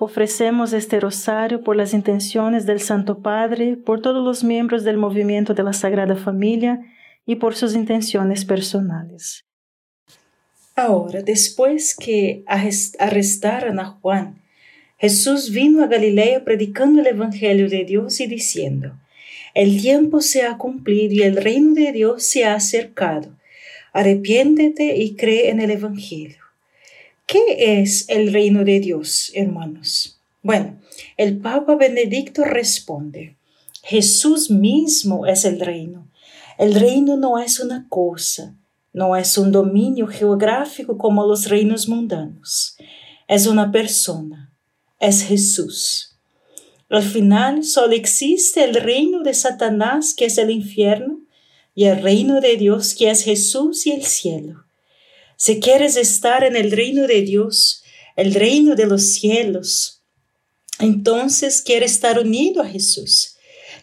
Ofrecemos este rosario por las intenciones del Santo Padre, por todos los miembros del movimiento de la Sagrada Familia y por sus intenciones personales. Ahora, después que arrestaran a Juan, Jesús vino a Galilea predicando el Evangelio de Dios y diciendo, El tiempo se ha cumplido y el reino de Dios se ha acercado. Arrepiéntete y cree en el Evangelio. ¿Qué es el reino de Dios, hermanos? Bueno, el Papa Benedicto responde, Jesús mismo es el reino. El reino no es una cosa, no es un dominio geográfico como los reinos mundanos. Es una persona, es Jesús. Al final solo existe el reino de Satanás, que es el infierno, y el reino de Dios, que es Jesús y el cielo. Si quieres estar en el reino de Dios, el reino de los cielos, entonces quieres estar unido a Jesús.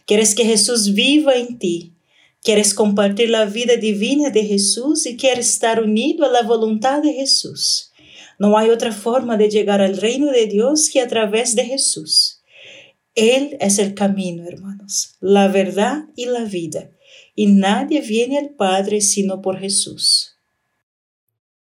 Quieres que Jesús viva en ti. Quieres compartir la vida divina de Jesús y quieres estar unido a la voluntad de Jesús. No hay otra forma de llegar al reino de Dios que a través de Jesús. Él es el camino, hermanos, la verdad y la vida, y nadie viene al Padre sino por Jesús.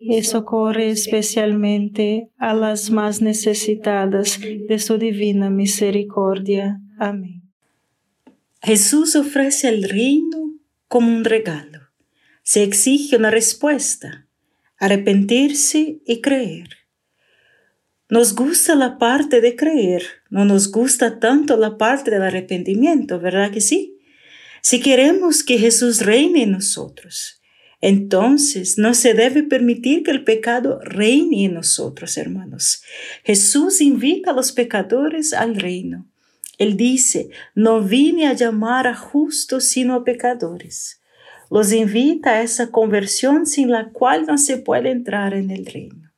y socorre especialmente a las más necesitadas de su divina misericordia. Amén. Jesús ofrece el reino como un regalo. Se exige una respuesta, arrepentirse y creer. Nos gusta la parte de creer, no nos gusta tanto la parte del arrepentimiento, ¿verdad que sí? Si queremos que Jesús reine en nosotros, entonces no se debe permitir que el pecado reine en nosotros, hermanos. Jesús invita a los pecadores al reino. Él dice, no vine a llamar a justos sino a pecadores. Los invita a esa conversión sin la cual no se puede entrar en el reino.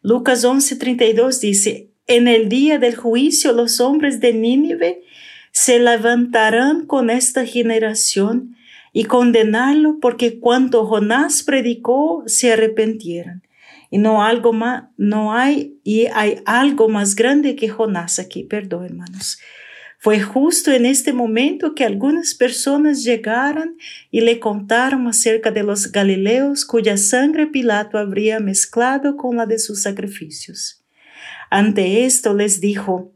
Lucas 11:32 dice, en el día del juicio los hombres de Nínive se levantarán con esta generación y condenarlo porque cuanto Jonás predicó se arrepentieran. Y no algo más, no hay, y hay algo más grande que Jonás aquí, perdón hermanos. Fue justo en este momento que algunas personas llegaron y le contaron acerca de los galileos cuya sangre Pilato habría mezclado con la de sus sacrificios. Ante esto les dijo,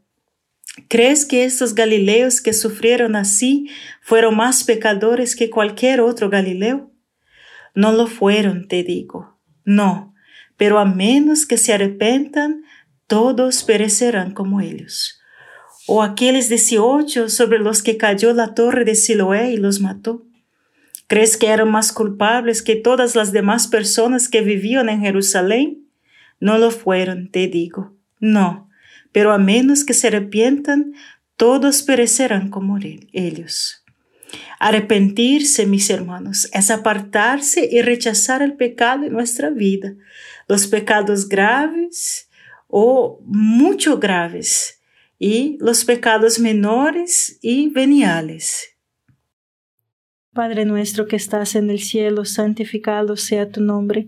¿Crees que estos Galileos que sufrieron así fueron más pecadores que cualquier otro Galileo? No lo fueron, te digo. No, pero a menos que se arrepentan, todos perecerán como ellos. O aquellos dieciocho sobre los que cayó la torre de Siloé y los mató. ¿Crees que eran más culpables que todas las demás personas que vivían en Jerusalén? No lo fueron, te digo. No pero a menos que se arrepientan, todos perecerán como ellos. Arrepentirse, mis hermanos, es apartarse y rechazar el pecado en nuestra vida, los pecados graves o mucho graves y los pecados menores y veniales. Padre nuestro que estás en el cielo, santificado sea tu nombre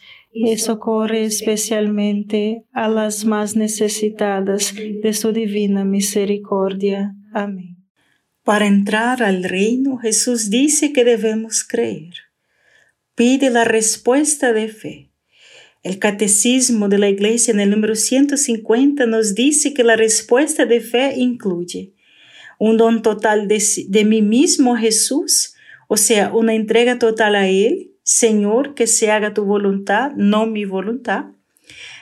y socorre especialmente a las más necesitadas de su divina misericordia. Amén. Para entrar al reino, Jesús dice que debemos creer. Pide la respuesta de fe. El catecismo de la iglesia en el número 150 nos dice que la respuesta de fe incluye un don total de, mí mismo Jesús, o sea, una entrega total a Él, Señor, que se haga tu voluntad, no mi voluntad.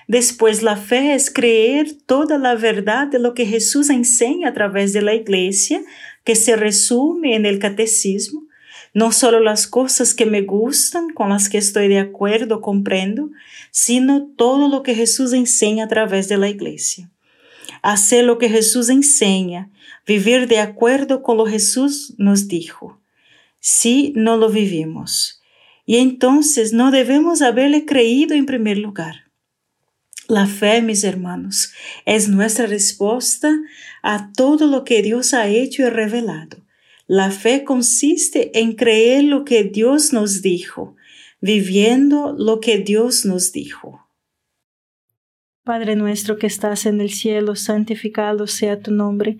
Después, la fe es creer toda la verdad de lo que Jesús enseña a través de la iglesia, que se resume en el catecismo, no solo las cosas que me gustan, con las que estoy de acuerdo, comprendo, sino todo lo que Jesús enseña a través de la iglesia. Hacer lo que Jesús enseña, vivir de acuerdo con lo Jesús nos dijo. Si no lo vivimos. Y entonces no debemos haberle creído en primer lugar. La fe, mis hermanos, es nuestra respuesta a todo lo que Dios ha hecho y revelado. La fe consiste en creer lo que Dios nos dijo, viviendo lo que Dios nos dijo. Padre nuestro que estás en el cielo, santificado sea tu nombre.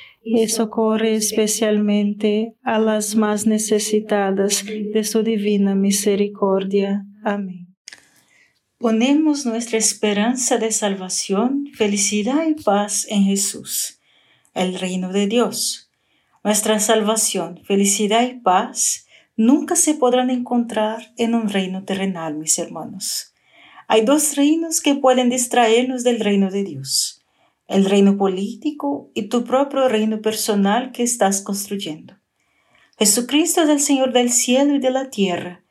y socorre especialmente a las más necesitadas de su divina misericordia. Amén. Ponemos nuestra esperanza de salvación, felicidad y paz en Jesús, el reino de Dios. Nuestra salvación, felicidad y paz nunca se podrán encontrar en un reino terrenal, mis hermanos. Hay dos reinos que pueden distraernos del reino de Dios, el reino político y tu propio reino personal que estás construyendo. Jesucristo es el Señor del cielo y de la tierra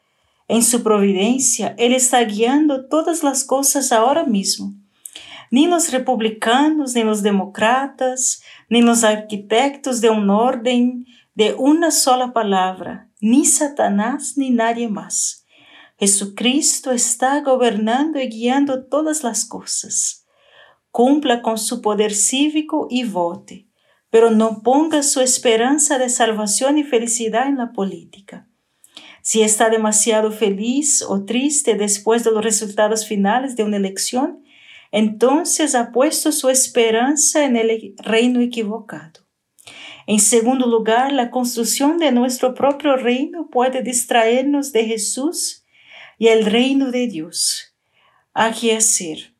en su providencia, Él está guiando todas las cosas ahora mismo. Ni los republicanos, ni los demócratas, ni los arquitectos de un orden de una sola palabra, ni Satanás, ni nadie más. Jesucristo está gobernando y guiando todas las cosas. Cumpla con su poder cívico y vote, pero no ponga su esperanza de salvación y felicidad en la política. Si está demasiado feliz o triste después de los resultados finales de una elección, entonces ha puesto su esperanza en el reino equivocado. En segundo lugar, la construcción de nuestro propio reino puede distraernos de Jesús y el reino de Dios. ¿A qué hacer?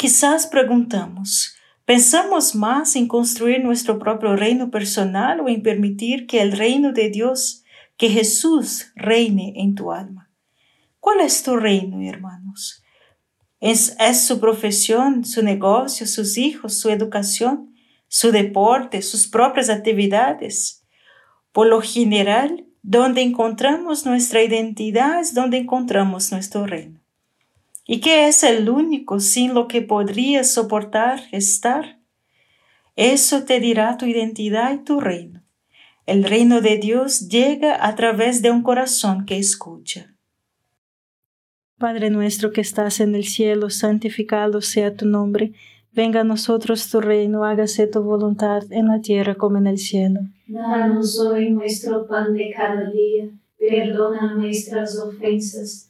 Quizás preguntamos, ¿pensamos más en construir nuestro propio reino personal o en permitir que el reino de Dios que Jesús reine en tu alma. ¿Cuál es tu reino, hermanos? ¿Es, ¿Es, su profesión, su negocio, sus hijos, su educación, su deporte, sus propias actividades? Por lo general, donde encontramos nuestra identidad es donde encontramos nuestro reino. ¿Y qué es el único sin lo que podrías soportar estar? Eso te dirá tu identidad y tu reino. El reino de Dios llega a través de un corazón que escucha. Padre nuestro que estás en el cielo, santificado sea tu nombre. Venga a nosotros tu reino, hágase tu voluntad en la tierra como en el cielo. Danos hoy nuestro pan de cada día. Perdona nuestras ofensas,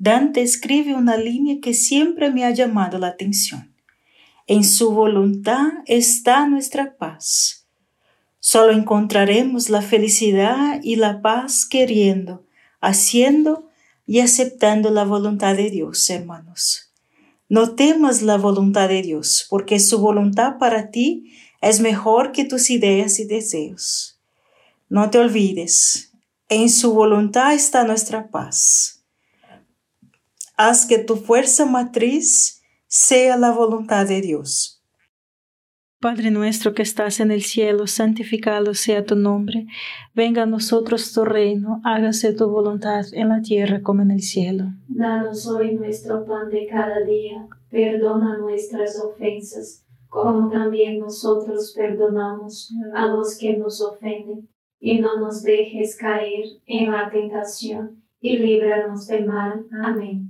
Dante escribe una línea que siempre me ha llamado la atención. En su voluntad está nuestra paz. Solo encontraremos la felicidad y la paz queriendo, haciendo y aceptando la voluntad de Dios, hermanos. No temas la voluntad de Dios, porque su voluntad para ti es mejor que tus ideas y deseos. No te olvides, en su voluntad está nuestra paz. Haz que tu fuerza matriz sea la voluntad de Dios. Padre nuestro que estás en el cielo, santificado sea tu nombre. Venga a nosotros tu reino, hágase tu voluntad en la tierra como en el cielo. Danos hoy nuestro pan de cada día, perdona nuestras ofensas, como también nosotros perdonamos a los que nos ofenden, y no nos dejes caer en la tentación, y líbranos del mal. Amén.